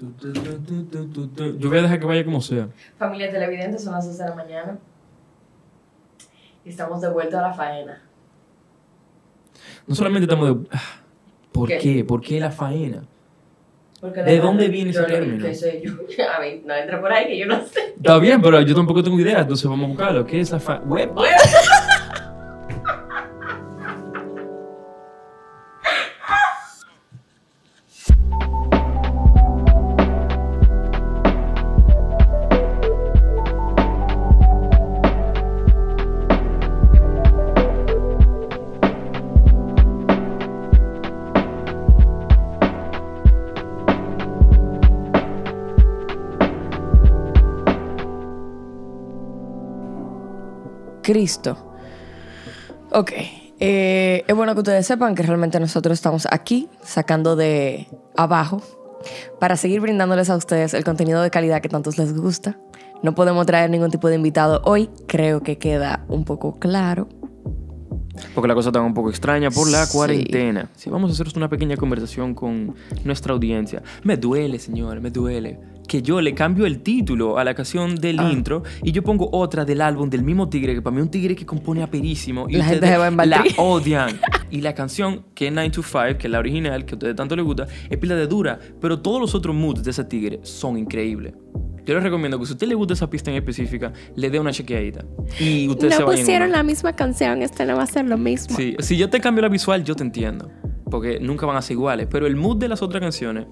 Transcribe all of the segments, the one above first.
Yo voy a dejar que vaya como sea. Familia televidente, son las 12 de la mañana. Y estamos de vuelta a la faena. No solamente estamos de... Ah, ¿Por ¿Qué? qué? ¿Por qué la faena? Porque ¿De dónde viene ese término? ¿Qué sé yo? A mí, no entra por ahí que yo no sé. Está bien, pero yo tampoco tengo idea, entonces vamos a buscarlo. ¿Qué es la faena? Cristo. Ok. eh, es bueno que ustedes sepan que realmente nosotros estamos aquí sacando de abajo para seguir brindándoles a ustedes el contenido de calidad que tantos les gusta. No podemos traer ningún tipo de invitado hoy, creo que queda un poco claro. Porque la cosa está un poco extraña por la Sí. cuarentena. Si vamos a hacer una pequeña conversación con nuestra audiencia. Me duele, señor, me duele. Que yo le cambio el título a la canción del Ah. intro y yo pongo otra del álbum del mismo tigre, que para mí es un tigre que compone aperísimo. Y La gente se va la odian. Y la canción, que es 9 to 5, que es la original, que a ustedes tanto les gusta, es pila de dura. Pero todos los otros moods de ese tigre son increíbles. Yo les recomiendo que si a usted le gusta esa pista en específica, le dé una chequeadita. Y usted No pusieron la misma canción, este no va a ser lo mismo. Sí, si yo te cambio la visual, yo te entiendo. Porque nunca van a ser iguales. Pero el mood de las otras canciones,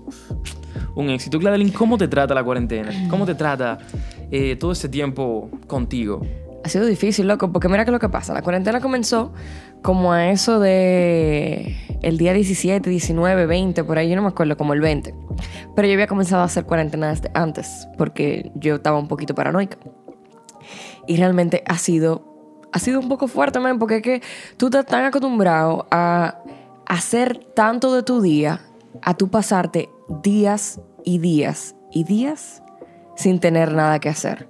un éxito. Gladeline, ¿cómo te trata la cuarentena? ¿Cómo te trata eh, todo ese tiempo contigo? Ha sido difícil, loco, porque mira que lo que pasa. La cuarentena comenzó como a eso de el día 17, 19, 20, por ahí, yo no me acuerdo, como el 20. Pero yo había comenzado a hacer cuarentena desde antes, porque yo estaba un poquito paranoica. Y realmente ha sido, ha sido un poco fuerte, man, porque es que tú estás tan acostumbrado a hacer tanto de tu día, a tú pasarte días y días y días sin tener nada que hacer.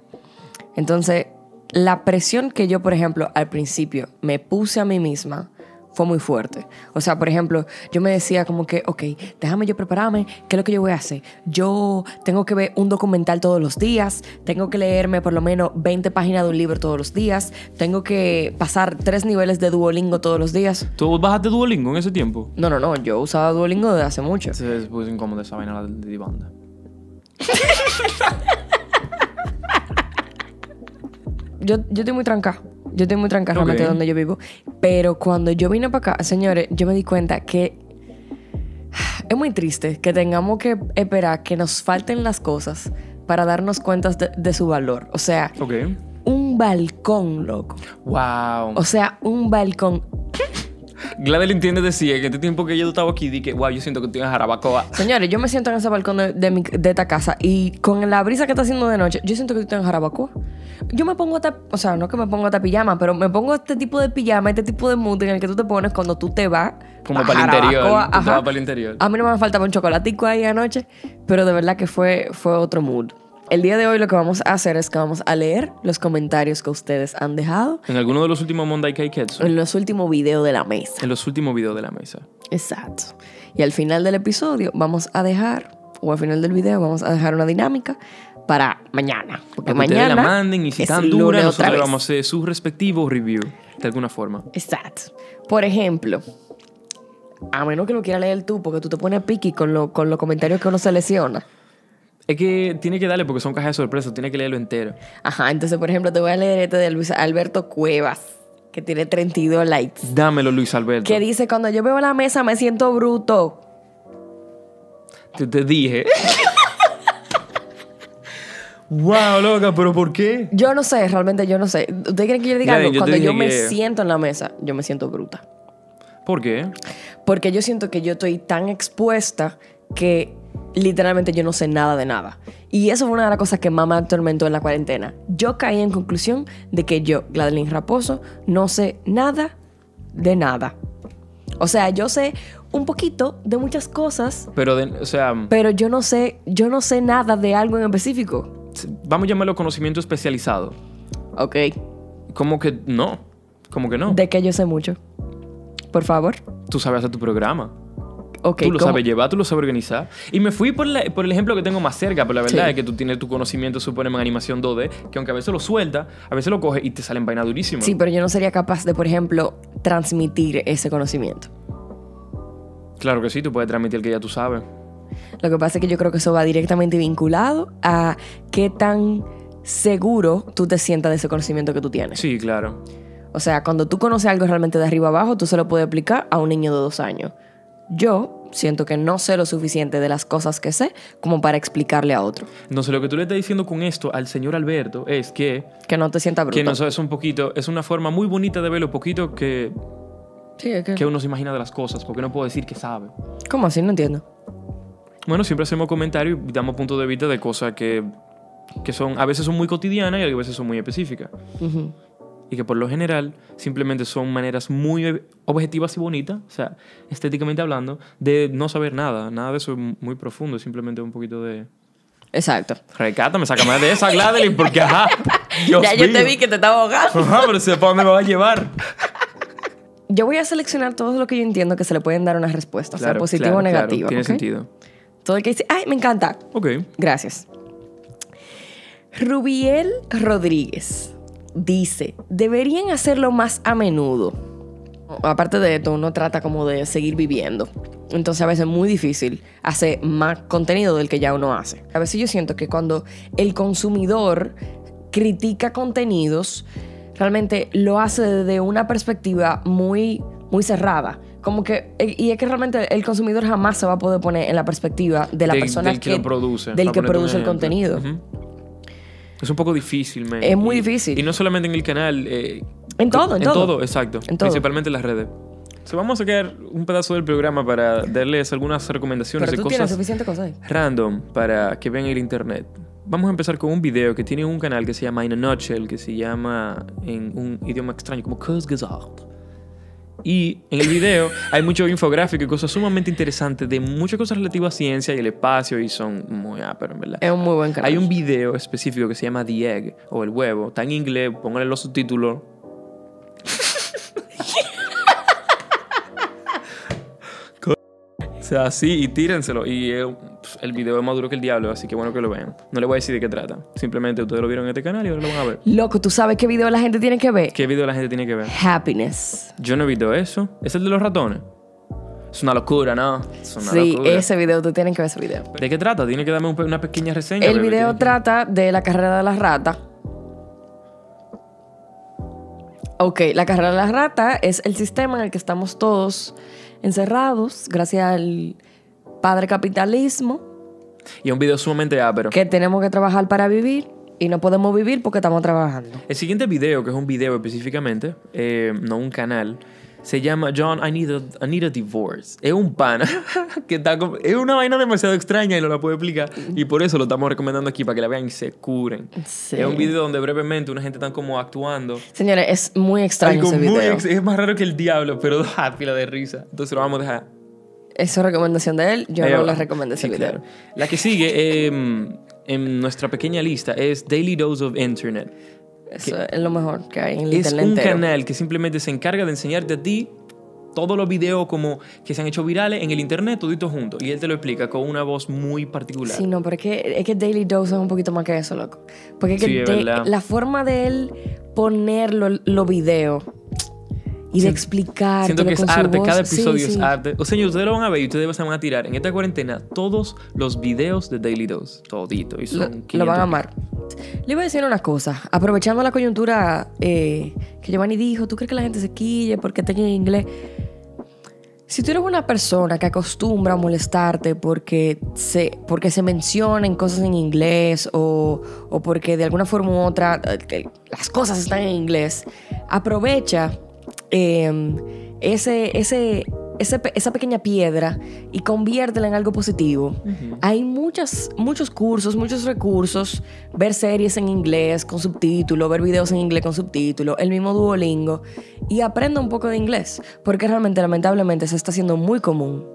Entonces, la presión que yo, por ejemplo, al principio me puse a mí misma fue muy fuerte. O sea, por ejemplo, yo me decía como que, ok, déjame yo prepararme, ¿qué es lo que yo voy a hacer? Yo tengo que ver un documental todos los días, tengo que leerme por lo menos 20 páginas de un libro todos los días, tengo que pasar tres niveles de Duolingo todos los días. ¿Tú bajaste Duolingo en ese tiempo? No, no, no, yo usaba Duolingo desde hace mucho. Se puso incómodo esa vaina de, banda. yo, yo estoy muy tranca. Yo estoy muy tranca realmente donde yo vivo. Pero cuando yo vine para acá, señores, yo me di cuenta que es muy triste que tengamos que esperar que nos falten las cosas para darnos cuenta de, de su valor. O sea, un balcón, loco. Wow. O sea, un balcón. Gladeline tiene decía que este tiempo que yo estaba aquí, di que, wow, yo siento que estoy en Jarabacoa. Señores, yo me siento en ese balcón de, de mi- de esta casa y con la brisa que está haciendo de noche, yo siento que estoy en Jarabacoa. Yo me pongo esta, o sea, no que me pongo esta pijama, pero me pongo este tipo de pijama, este tipo de mood en el que tú te pones cuando tú te vas. Como para el interior. Tú te vas para el interior. A mí no me faltaba un chocolatico ahí anoche, pero de verdad que fue, fue otro mood. El día de hoy lo que vamos a hacer es que vamos a leer los comentarios que ustedes han dejado En alguno de los últimos Monday Kaiketsu. en los últimos videos de la mesa. En los últimos videos de la mesa. Exacto. Y al final del episodio vamos a dejar, o al final del video vamos a dejar una dinámica para mañana. Porque Para mañana la manden y si es duras, otra nosotros vez. vamos a hacer su respectivo review. De alguna forma. Exacto. Por ejemplo, a menos que lo quieras leer tú, porque tú te pones piqui con, lo- con los comentarios que uno selecciona. Es que tiene que darle porque son cajas de sorpresa, tiene que leerlo entero. Ajá, entonces, por ejemplo, te voy a leer este de Luis Alberto Cuevas, que tiene 32 likes. Dámelo, Luis Alberto. Que dice, cuando yo veo la mesa me siento bruto. Te, te dije. wow, loca, pero ¿por qué? Yo no sé, realmente yo no sé. ¿Ustedes quieren que yo diga algo? yo Cuando yo me que- siento en la mesa, yo me siento bruta. ¿Por qué? Porque yo siento que yo estoy tan expuesta que literalmente yo no sé nada de nada. Y eso fue una de las cosas que más me atormentó en la cuarentena. Yo caí en conclusión de que yo, Gladeline Raposo, no sé nada de nada. O sea, yo sé un poquito de muchas cosas, Pero, de- o sea, pero yo no sé, yo no sé nada de algo en específico. vamos a llamarlo conocimiento especializado. Ok. ¿Cómo que no? ¿Cómo que no? De que yo sé mucho. Por favor. Tú sabes hacer tu programa. Tú lo ¿cómo? sabes llevar, tú lo sabes organizar. Y me fui por, la- por el ejemplo que tengo más cerca, pero la verdad Sí. es que tú tienes tu conocimiento, supone, en animación 2D, que aunque a veces lo suelta, a veces lo coge y te salen vainas durísimas. Sí, pero yo no sería capaz de, por ejemplo, transmitir ese conocimiento. Claro que sí, tú puedes transmitir el que ya tú sabes. Lo que pasa es que yo creo que eso va directamente vinculado a qué tan seguro tú te sientas de ese conocimiento que tú tienes. Sí, claro. O sea, cuando tú conoces algo realmente de arriba abajo, tú se lo puedes aplicar a un niño de dos años. Yo siento que no sé lo suficiente de las cosas que sé como para explicarle a otro. Entonces, lo que tú le estás diciendo con esto al señor Alberto es que, Que no te sientas bruto. que no es un poquito, es una forma muy bonita de ver lo poquito que, Sí, es que- que uno se imagina de las cosas, porque no puedo decir que sabe. ¿Cómo así? No entiendo. Bueno, siempre hacemos comentarios y damos puntos de vista de cosas que, que son, a veces son muy cotidianas y a veces son muy específicas. Ujú. Y que por lo general simplemente son maneras muy objetivas y bonitas, o sea, estéticamente hablando, de no saber nada. Nada de eso es muy profundo, simplemente un poquito de... Exacto. Recátame, sácame de esa, Gladeline, porque ajá. Dios ya yo te vi que te estaba ahogando. Ajá, pero sé para dónde me va a llevar. Yo voy a seleccionar todo lo que yo entiendo que se le pueden dar una respuesta, sea Claro, positiva claro, o claro, negativa. tiene sentido. Todo el que dice, ay, me encanta. Ok. Gracias. Rubiel Rodríguez dice, deberían hacerlo más a menudo. Aparte de esto, uno trata como de seguir viviendo. Entonces a veces es muy difícil hacer más contenido del que ya uno hace. A veces yo siento que cuando el consumidor critica contenidos, realmente lo hace desde una perspectiva muy, muy cerrada. Como que, y es que realmente el consumidor jamás se va a poder poner en la perspectiva de la Del- persona del que lo produce, Del que produce el ejemplo. contenido. Es un poco difícil, man. Es muy Y- difícil. Y no solamente en el canal. eh, En todo, en todo. exacto. En todo. Principalmente en las redes. So, vamos a sacar un pedazo del programa para darles algunas recomendaciones Pero de tú tienes cosas suficiente cosas ahí. random para que vean el internet. Vamos a empezar con un video que tiene un canal que se llama In a Nutshell, que se llama en un idioma extraño como Kurzgesagt. Y en el video hay mucho infográfico y cosas sumamente interesantes de muchas cosas relativas a ciencia y el espacio y son muy áperos, en verdad. Es un muy buen canal. Hay un video específico que se llama The Egg o el huevo. Está en inglés, póngale los subtítulos. Sea, sí, y tírenselo. Y eh, pf, el video es más duro que el diablo, así que bueno que lo vean. No les voy a decir de qué trata. Simplemente ustedes lo vieron en este canal y ahora lo van a ver. Loco, ¿tú sabes qué video la gente tiene que ver? ¿Qué video la gente tiene que ver? Happiness. Yo no he visto eso. ¿Es el de los ratones? Es una locura, ¿no? Es una Sí, locura. ese video, tú tienes que ver ese video. ¿De qué trata? Tiene que darme un una pequeña reseña. El video que- trata de la carrera de las ratas. Ok, la carrera de las ratas es el sistema en el que estamos todos encerrados gracias al padre capitalismo, Y un video sumamente ápero. que tenemos que trabajar para vivir y no podemos vivir porque estamos trabajando. El siguiente video, que es un video específicamente, eh, no un canal, se llama John, I need a, I need a divorce. Es un pana que está como- Es una vaina demasiado extraña y no la puedo explicar. Y por eso lo estamos recomendando aquí para que la vean y se curen. Sí. Es un video donde brevemente una gente está como actuando. Señores, es muy extraño Algo ese muy video. ex- es más raro que el diablo, pero da pila de risa. Entonces lo vamos a dejar. Esa es recomendación de él, yo Ahí no abajo. les recomiendo ese Sí, video. claro. La que sigue em, en nuestra pequeña lista es Daily Dose of Internet. Eso es lo mejor que hay en el Es internet un entero. canal que simplemente se encarga de enseñarte a ti todos los videos como que se han hecho virales en el internet, toditos juntos. Y él te lo explica con una voz muy particular. Sí, no, pero es que, es que Daily Dose es un poquito más que eso, loco. Porque es que Sí, es de- la forma de él poner los lo videos y de explicar. Siento que es arte, cada episodio es sí. arte. O sea, ustedes lo van a ver y ustedes se van a tirar en esta cuarentena todos los videos de Daily Dose. Todito. Y Lo, son lo 500. van a amar. Le voy a decir una cosa. Aprovechando la coyuntura eh, que Giovanni dijo, ¿tú crees que la gente se quille porque tenga en inglés? Si tú eres una persona que acostumbra a molestarte porque se, porque se mencionen cosas en inglés o, o porque de alguna forma u otra eh, las cosas están en inglés, aprovecha eh, ese, ese, ese pe- esa pequeña piedra y conviértela en algo positivo. Hay muchas, muchos cursos, muchos recursos, ver series en inglés con subtítulos, ver videos en inglés con subtítulos, el mismo Duolingo y aprenda un poco de inglés, porque realmente lamentablemente se está haciendo muy común.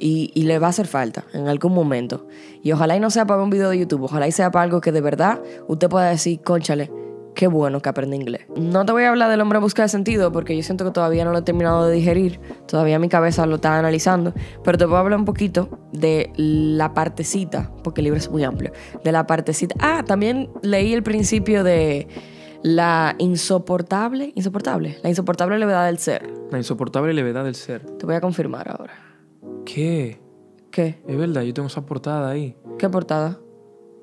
Y, y le va a hacer falta en algún momento. Y ojalá y no sea para un video de YouTube, ojalá y sea para algo que de verdad usted pueda decir, conchale, qué bueno que aprendí inglés. No te voy a hablar del hombre en busca de sentido porque yo siento que todavía no lo he terminado de digerir, todavía mi cabeza lo está analizando, pero te voy a hablar un poquito de la partecita, porque el libro es muy amplio, de la partecita. Ah, también leí el principio de la insoportable, insoportable, la insoportable levedad del ser. La insoportable levedad del ser. Te voy a confirmar ahora. ¿Qué? ¿Qué? Es verdad, yo tengo esa portada ahí. ¿Qué portada?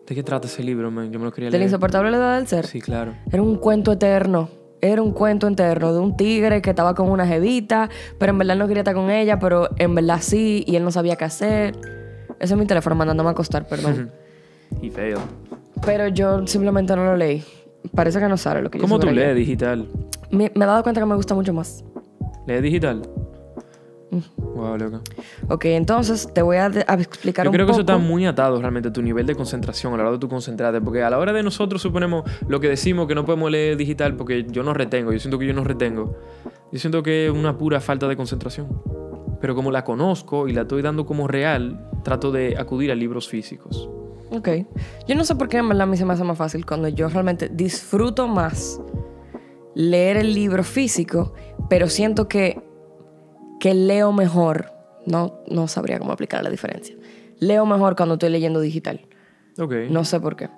¿De qué trata ese libro, man? Yo me lo quería De la leer. insoportable levedad del ser. Sí, claro. Era un cuento eterno. Era un cuento eterno de un tigre que estaba con una jevita, pero en verdad no quería estar con ella, pero en verdad sí, y él no sabía qué hacer. Ese es mi teléfono mandándome a acostar, perdón. Y feo. pero yo simplemente no lo leí. Parece que no sale lo que yo ¿Cómo tú lees digital? Me, me he dado cuenta que me gusta mucho más. ¿Lees digital? Wow, loca. Ok, entonces te voy a, a explicar Yo un creo que eso poco. está muy atado realmente a tu nivel de concentración, a la hora de tu concentrarte. Porque a la hora de nosotros suponemos lo que decimos que no podemos leer digital porque yo no retengo. Yo siento que yo no retengo. Yo siento que es una pura falta de concentración. Pero como la conozco y la estoy dando como real, trato de acudir a libros físicos. Ok. Yo no sé por qué en verdad a mí se me hace más fácil cuando yo realmente disfruto más leer el libro físico, pero siento que, que leo mejor. No, no sabría cómo aplicar la diferencia. Leo mejor cuando estoy leyendo digital. Ok. No sé por qué.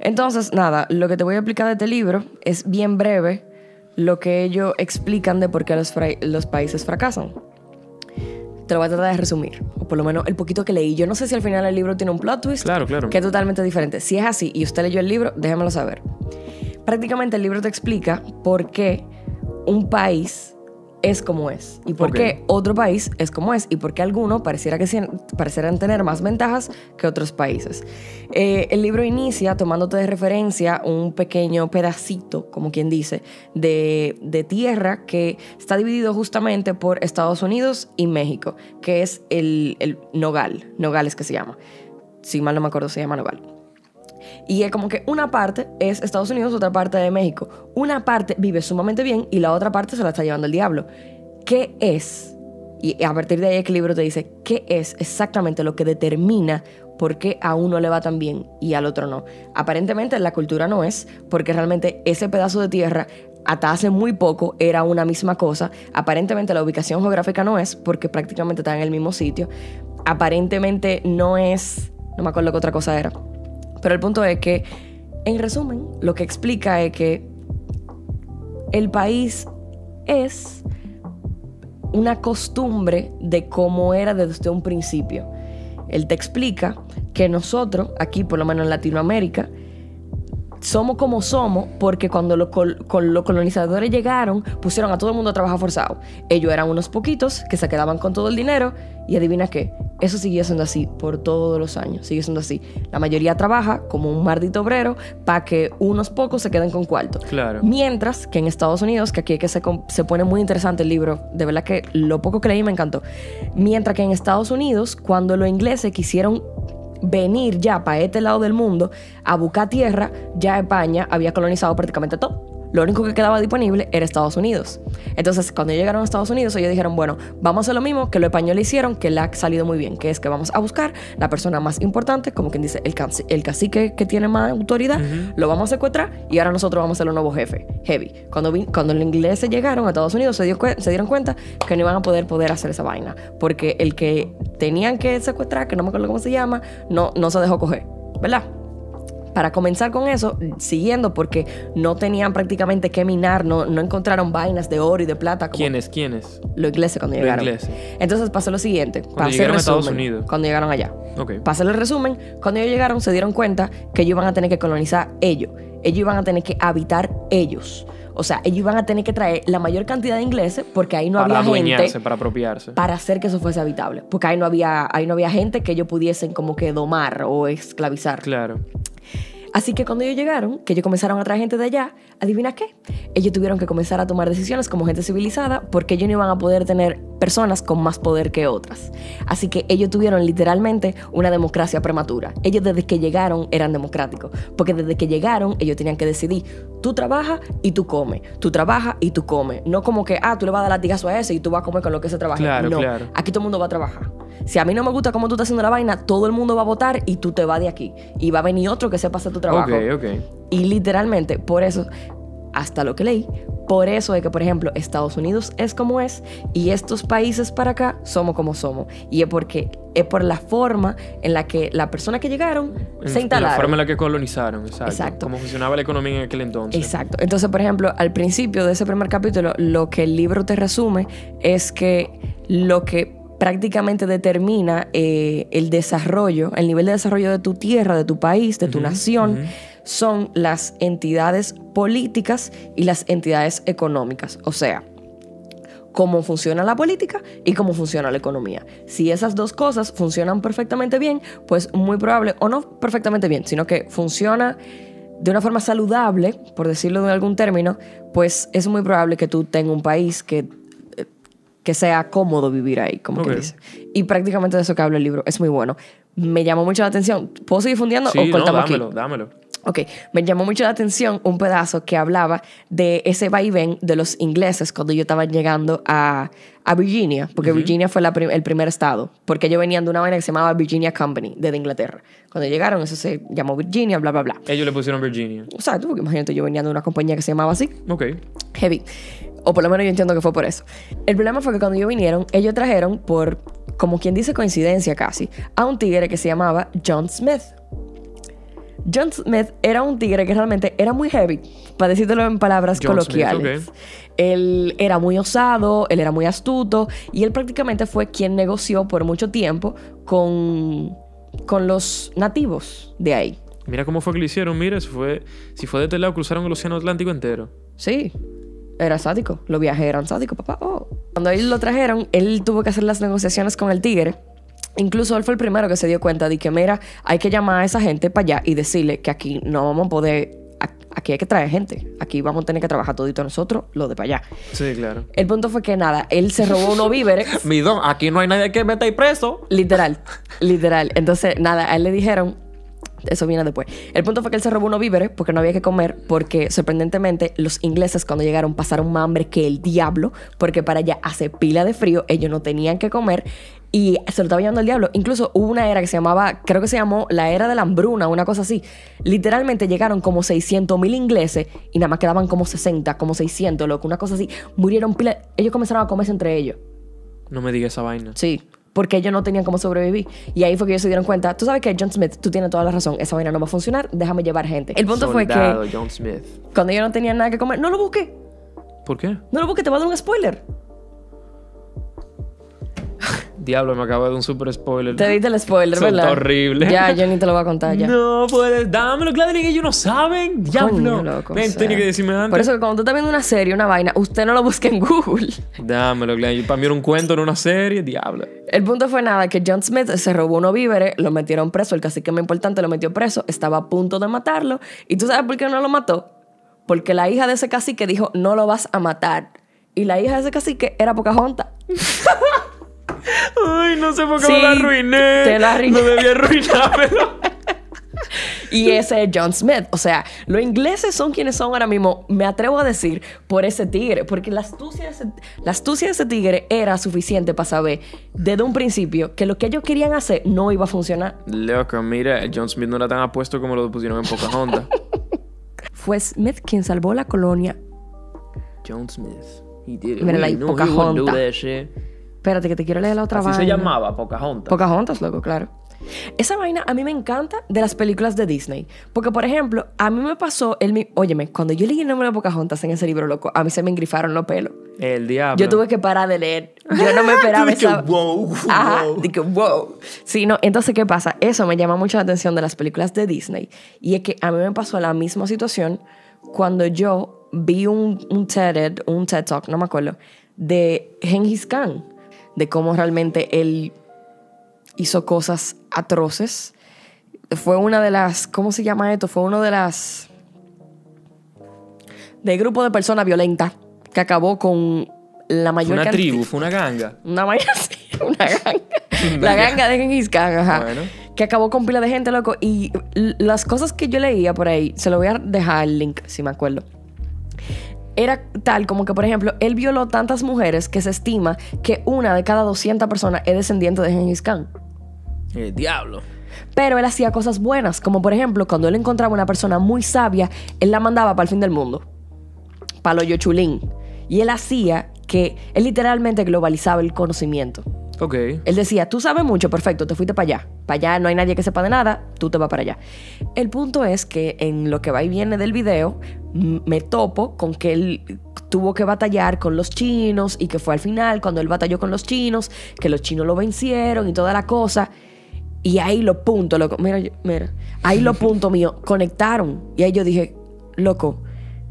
Entonces, nada, lo que te voy a explicar de este libro es bien breve lo que ellos explican de por qué los países fracasan. Te lo voy a tratar de resumir, o por lo menos el poquito que leí. Yo no sé si al final el libro tiene un plot twist Claro, claro. que es totalmente diferente. Si es así y usted leyó el libro, déjamelo saber. Prácticamente el libro te explica por qué un país es como es y por qué otro país es como es y por qué algunos pareciera que parecieran tener más ventajas que otros países. Eh, el libro inicia tomándote de referencia un pequeño pedacito, como quien dice, de, de tierra que está dividido justamente por Estados Unidos y México, que es el, el Nogal, Nogales que se llama. Si mal no me acuerdo, se llama Nogal. Y es como que una parte es Estados Unidos, otra parte de México. Una parte vive sumamente bien y la otra parte se la está llevando el diablo. ¿Qué es? Y a partir de ahí el libro te dice, ¿qué es exactamente lo que determina por qué a uno le va tan bien y al otro no? Aparentemente la cultura no es, porque realmente ese pedazo de tierra hasta hace muy poco era una misma cosa. Aparentemente la ubicación geográfica no es, porque prácticamente está en el mismo sitio. Aparentemente no es, no me acuerdo qué otra cosa era. Pero el punto es que, en resumen, lo que explica es que el país es una costumbre de cómo era desde un principio. Él te explica que nosotros, aquí por lo menos en Latinoamérica, somos como somos porque cuando los, col- col- los colonizadores llegaron, pusieron a todo el mundo a trabajar forzado. Ellos eran unos poquitos que se quedaban con todo el dinero y adivina qué, eso siguió siendo así por todos los años, sigue siendo así. La mayoría trabaja como un maldito obrero para que unos pocos se queden con cuarto. Claro. Mientras que en Estados Unidos, que aquí es que se, se pone muy interesante el libro, de verdad que lo poco que leí me encantó. Mientras que en Estados Unidos, cuando los ingleses quisieron venir ya para este lado del mundo a buscar tierra, ya España había colonizado prácticamente todo. Lo único que quedaba disponible era Estados Unidos. Entonces, cuando llegaron a Estados Unidos, ellos dijeron, bueno, vamos a hacer lo mismo que los españoles hicieron, que le ha salido muy bien, que es que vamos a buscar la persona más importante, como quien dice, el, el cacique que tiene más autoridad, lo vamos a secuestrar y ahora nosotros vamos a ser los nuevos jefes, heavy. Cuando, cuando los ingleses llegaron a Estados Unidos, se, dio se dieron cuenta que no iban a poder, poder hacer esa vaina, porque el que tenían que secuestrar, que no me acuerdo cómo se llama, no, no se dejó coger, ¿verdad? Para comenzar con eso, siguiendo, porque no tenían prácticamente que minar, no, no encontraron vainas de oro y de plata como ¿Quiénes? ¿Quiénes? los ingleses cuando Los llegaron. ingleses. Entonces pasó lo siguiente. para hacer llegaron a Estados resumen, Unidos. Cuando llegaron allá. Ok. Para hacer el resumen, cuando ellos llegaron se dieron cuenta que ellos iban a tener que colonizar ellos. Ellos iban a tener que habitar ellos. O sea, ellos iban a tener que traer la mayor cantidad de ingleses porque ahí no para había gente para apropiarse. para hacer que eso fuese habitable. Porque ahí no había, ahí no había gente que ellos pudiesen como que domar o esclavizar. Claro. Así que cuando ellos llegaron, que ellos comenzaron a traer gente de allá, adivina qué, ellos tuvieron que comenzar a tomar decisiones como gente civilizada porque ellos no iban a poder tener personas con más poder que otras. Así que ellos tuvieron literalmente una democracia prematura. Ellos desde que llegaron eran democráticos, porque desde que llegaron ellos tenían que decidir, tú trabajas y tú comes, tú trabajas y tú comes. No como que, ah, tú le vas a dar latigazo a ese y tú vas a comer con lo que se trabaja. Claro, no, claro. aquí todo el mundo va a trabajar. Si a mí no me gusta cómo tú estás haciendo la vaina, todo el mundo va a votar y tú te vas de aquí. Y va a venir otro que sepa hacer tu trabajo. Ok, ok. Y literalmente, por eso, hasta lo que leí, por eso es que, por ejemplo, Estados Unidos es como es y estos países para acá somos como somos. Y es porque es por la forma en la que las personas que llegaron En- se instalaron. La forma en la que colonizaron, exacto. Exacto. Cómo funcionaba la economía en aquel entonces. Exacto. Entonces, por ejemplo, al principio de ese primer capítulo, lo que el libro te resume es que lo que prácticamente determina eh, el desarrollo, el nivel de desarrollo de tu tierra, de tu país, de tu nación, son las entidades políticas y las entidades económicas. O sea, cómo funciona la política y cómo funciona la economía. Si esas dos cosas funcionan perfectamente bien, pues muy probable, o no perfectamente bien, sino que funciona de una forma saludable, por decirlo de algún término, pues es muy probable que tú tengas un país que, que sea cómodo vivir ahí, como Ok. que dice. Y prácticamente de eso que habla el libro, es muy bueno. Me llamó mucho la atención. ¿Puedo seguir fundiendo Sí, o no, cortamos dámelo, aquí? dámelo. Ok, me llamó mucho la atención un pedazo que hablaba de ese vaivén de los ingleses cuando ellos estaban llegando a, a Virginia, porque Virginia fue la prim- el primer estado, porque ellos venían de una vaina que se llamaba Virginia Company, desde Inglaterra. Cuando llegaron, eso se llamó Virginia, bla, bla, bla. Ellos le pusieron Virginia. O sea, tú, porque imagínate, yo venía de una compañía que se llamaba así, Ok. Heavy. O por lo menos yo entiendo que fue por eso. El problema fue que cuando ellos vinieron, ellos trajeron por, como quien dice coincidencia casi, a un tigre que se llamaba John Smith. John Smith era un tigre que realmente era muy heavy, para decírtelo en palabras John Smith, coloquiales. Él era muy osado, él era muy astuto y él prácticamente fue quien negoció por mucho tiempo con, con los nativos de ahí. Mira cómo fue que lo hicieron. Mira, si fue, si fue de este lado, cruzaron el océano Atlántico entero. Sí, era sádico. Los viajes eran sádicos, papá. Oh. Cuando ellos lo trajeron, él tuvo que hacer las negociaciones con el tigre. Incluso él fue el primero que se dio cuenta de que, mira, hay que llamar a esa gente para allá y decirle que aquí no vamos a poder, aquí hay que traer gente. Aquí vamos a tener que trabajar todito nosotros, lo de para allá. Sí, claro. El punto fue que nada, él se robó unos víveres. Mi don, aquí no hay nadie que meta ahí preso. Literal, literal. Entonces, nada, a él le dijeron, eso viene después. El punto fue que él se robó unos víveres porque no había que comer, porque sorprendentemente los ingleses cuando llegaron pasaron más hambre que el diablo, porque para allá hace pila de frío, ellos no tenían que comer y se lo estaba llevando el diablo. Incluso hubo una era que se llamaba, creo que se llamó la era de la hambruna, una cosa así. Literalmente llegaron como 600 mil ingleses y nada más quedaban como 60, como 600, loco, una cosa así. Murieron pila, ellos comenzaron a comerse entre ellos. No me digas esa vaina. Sí, porque ellos no tenían cómo sobrevivir. Y ahí fue que ellos se dieron cuenta, tú sabes que John Smith, tú tienes toda la razón, esa vaina no va a funcionar, déjame llevar gente. El punto fue que John Smith. cuando ellos no tenían nada que comer, no lo busqué, ¿Por qué? no lo busqué, te voy a dar un spoiler. Diablo, me acabo de dar un super spoiler. Te diste el spoiler, Eso está ¿verdad? horrible. Ya, yo ni te lo voy a contar ya. No puedes. Dámelo, Gladys, que ellos no saben. Diablo. Loco, Ven, o sea. tenía que decirme antes. Por eso que cuando tú estás viendo una serie, una vaina, usted no lo busque en Google. Dámelo, Gladys. Para mí era un cuento, en una serie. Diablo. El punto fue nada, que John Smith se robó unos víveres, lo metieron preso, el cacique más importante lo metió preso, estaba a punto de matarlo. ¿Y tú sabes por qué no lo mató? Porque la hija de ese cacique dijo, no lo vas a matar. Y la hija de ese cacique era Pocahontas. Ay, no sé por qué Sí, me la arruiné. te la arruiné. No debía arruinármelo. Y ese es John Smith. O sea, los ingleses son quienes son ahora mismo, me atrevo a decir, por ese tigre. Porque la astucia de ese, la astucia de ese tigre era suficiente para saber desde un principio que lo que ellos querían hacer no iba a funcionar. Loco, mira, John Smith no era tan apuesto como lo pusieron en Pocahontas. Fue Smith quien salvó la colonia. John Smith. He did it. Mira, do Pocahontas. Espérate, que te quiero leer la otra Así se vaina. llamaba, Pocahontas. Pocahontas, loco, claro. Esa vaina a mí me encanta de las películas de Disney. Porque, por ejemplo, a mí me pasó el mi... Óyeme, cuando yo leí el nombre de Pocahontas en ese libro, loco, a mí se me engrifaron los pelos. El diablo. Yo tuve que parar de leer. Yo no me esperaba esa... wow, Ajá, wow. de que wow. Sí, no, entonces, ¿qué pasa? Eso me llama mucho la atención de las películas de Disney. Y es que a mí me pasó la misma situación cuando yo vi un, un TED, un TED Talk, no me acuerdo, de Genghis Khan. De cómo realmente él hizo cosas atroces. Fue una de las, ¿cómo se llama esto? Fue uno de las... de grupo de personas violentas que acabó con la Fue mayor una cantidad- tribu, fue una ganga. una una ganga. La ganga de Genghis Khan, ajá. Bueno. Que acabó con pila de gente, loco. Y las cosas que yo leía por ahí, se lo voy a dejar el link, si me acuerdo. Era tal como que, por ejemplo, él violó tantas mujeres que se estima que una de cada 200 personas es descendiente de Gengis Khan. El diablo. Pero él hacía cosas buenas, como por ejemplo, cuando él encontraba una persona muy sabia, él la mandaba para el fin del mundo, para lo Yochulín. Y él hacía que él literalmente globalizaba el conocimiento. Ok. Él decía, tú sabes mucho, perfecto, te fuiste para allá. Para allá no hay nadie que sepa de nada, tú te vas para allá. El punto es que en lo que va y viene del video, me topo con que él tuvo que batallar con los chinos y que fue al final cuando él batalló con los chinos, que los chinos lo vencieron y toda la cosa. Y ahí los puntos, loco, mira, mira, ahí los puntos míos conectaron. Y ahí yo dije, loco,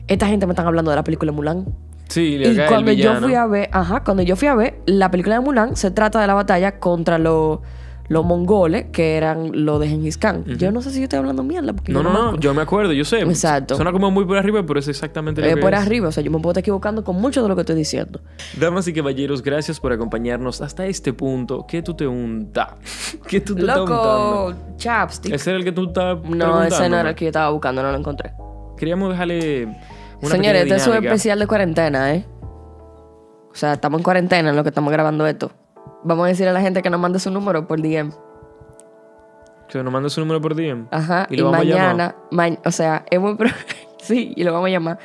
esta gente me están hablando de la película Mulan. Sí, le Y cuando yo fui a ver, ajá, cuando yo fui a ver la película de Mulan, se trata de la batalla contra los los mongoles, que eran los de Genghis Khan. Yo no sé si yo estoy hablando mierda. Porque No, no, no, yo me acuerdo, yo sé. Exacto. Suena como muy por arriba, pero es exactamente lo Eh, que por es. arriba, o sea, yo me puedo estar equivocando con mucho de lo que estoy diciendo. Damas y caballeros, gracias por acompañarnos hasta este punto. ¿Qué tú te unta? ¿Qué tú te Loco, chapstick. ¿Ese era el que tú estabas No, ese no era el que yo estaba buscando, no lo encontré. Queríamos dejarle una Señores, este es un especial de cuarentena, ¿eh? O sea, estamos en cuarentena en lo que estamos grabando esto. Vamos a decirle a la gente que nos mande su número por DM. Que nos mande su número por DM. Ajá. Y Y, lo vamos a llamar. mañana, ma- o sea, es muy... pro- sí, y lo vamos a llamar.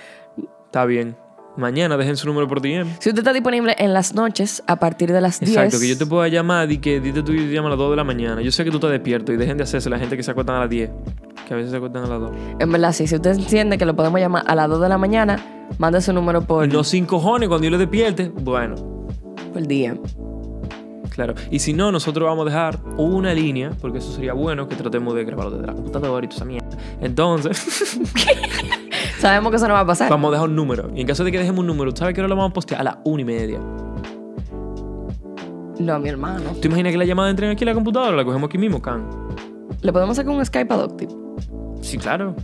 Está bien. Mañana dejen su número por DM. Si usted está disponible en las noches a partir de las 10. Exacto, que yo te pueda llamar y que dite tú y te a las 2 de la mañana. Yo sé que tú estás despierto y dejen de hacerse la gente que se acuestan a las 10. Que a veces se acuestan a las 2. En verdad, sí. Si usted entiende que lo podemos llamar a las 2 de la mañana, mande su número por, Y no sin cojones cuando yo le despierte. Bueno, por DM. Claro. Y si no, nosotros vamos a dejar una línea, porque eso sería bueno que tratemos de grabarlo desde la computadora y toda esa mierda. Entonces, Sabemos que eso no va a pasar. vamos a dejar un número. Y en caso de que dejemos un número, ¿sabes qué hora lo vamos a postear? A las una y media. No, mi hermano. ¿Tú imaginas que la llamada entre aquí a la computadora? La cogemos aquí mismo, Can. Le podemos sacar un Skype adoptive. Sí, claro.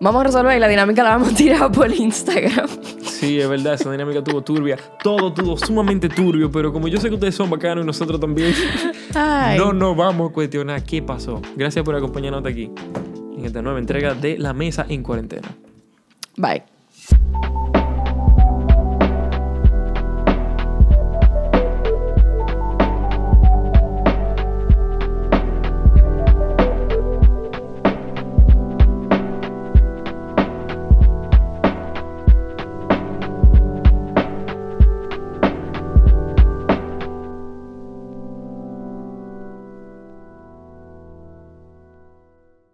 Vamos a resolver y la dinámica la vamos a tirar por Instagram. Sí, es verdad, esa dinámica tuvo turbia. Todo tuvo sumamente turbio, pero como yo sé que ustedes son bacanos y nosotros también, Ay. no nos vamos a cuestionar qué pasó. Gracias por acompañarnos aquí en esta nueva entrega de La Mesa en Cuarentena. Bye.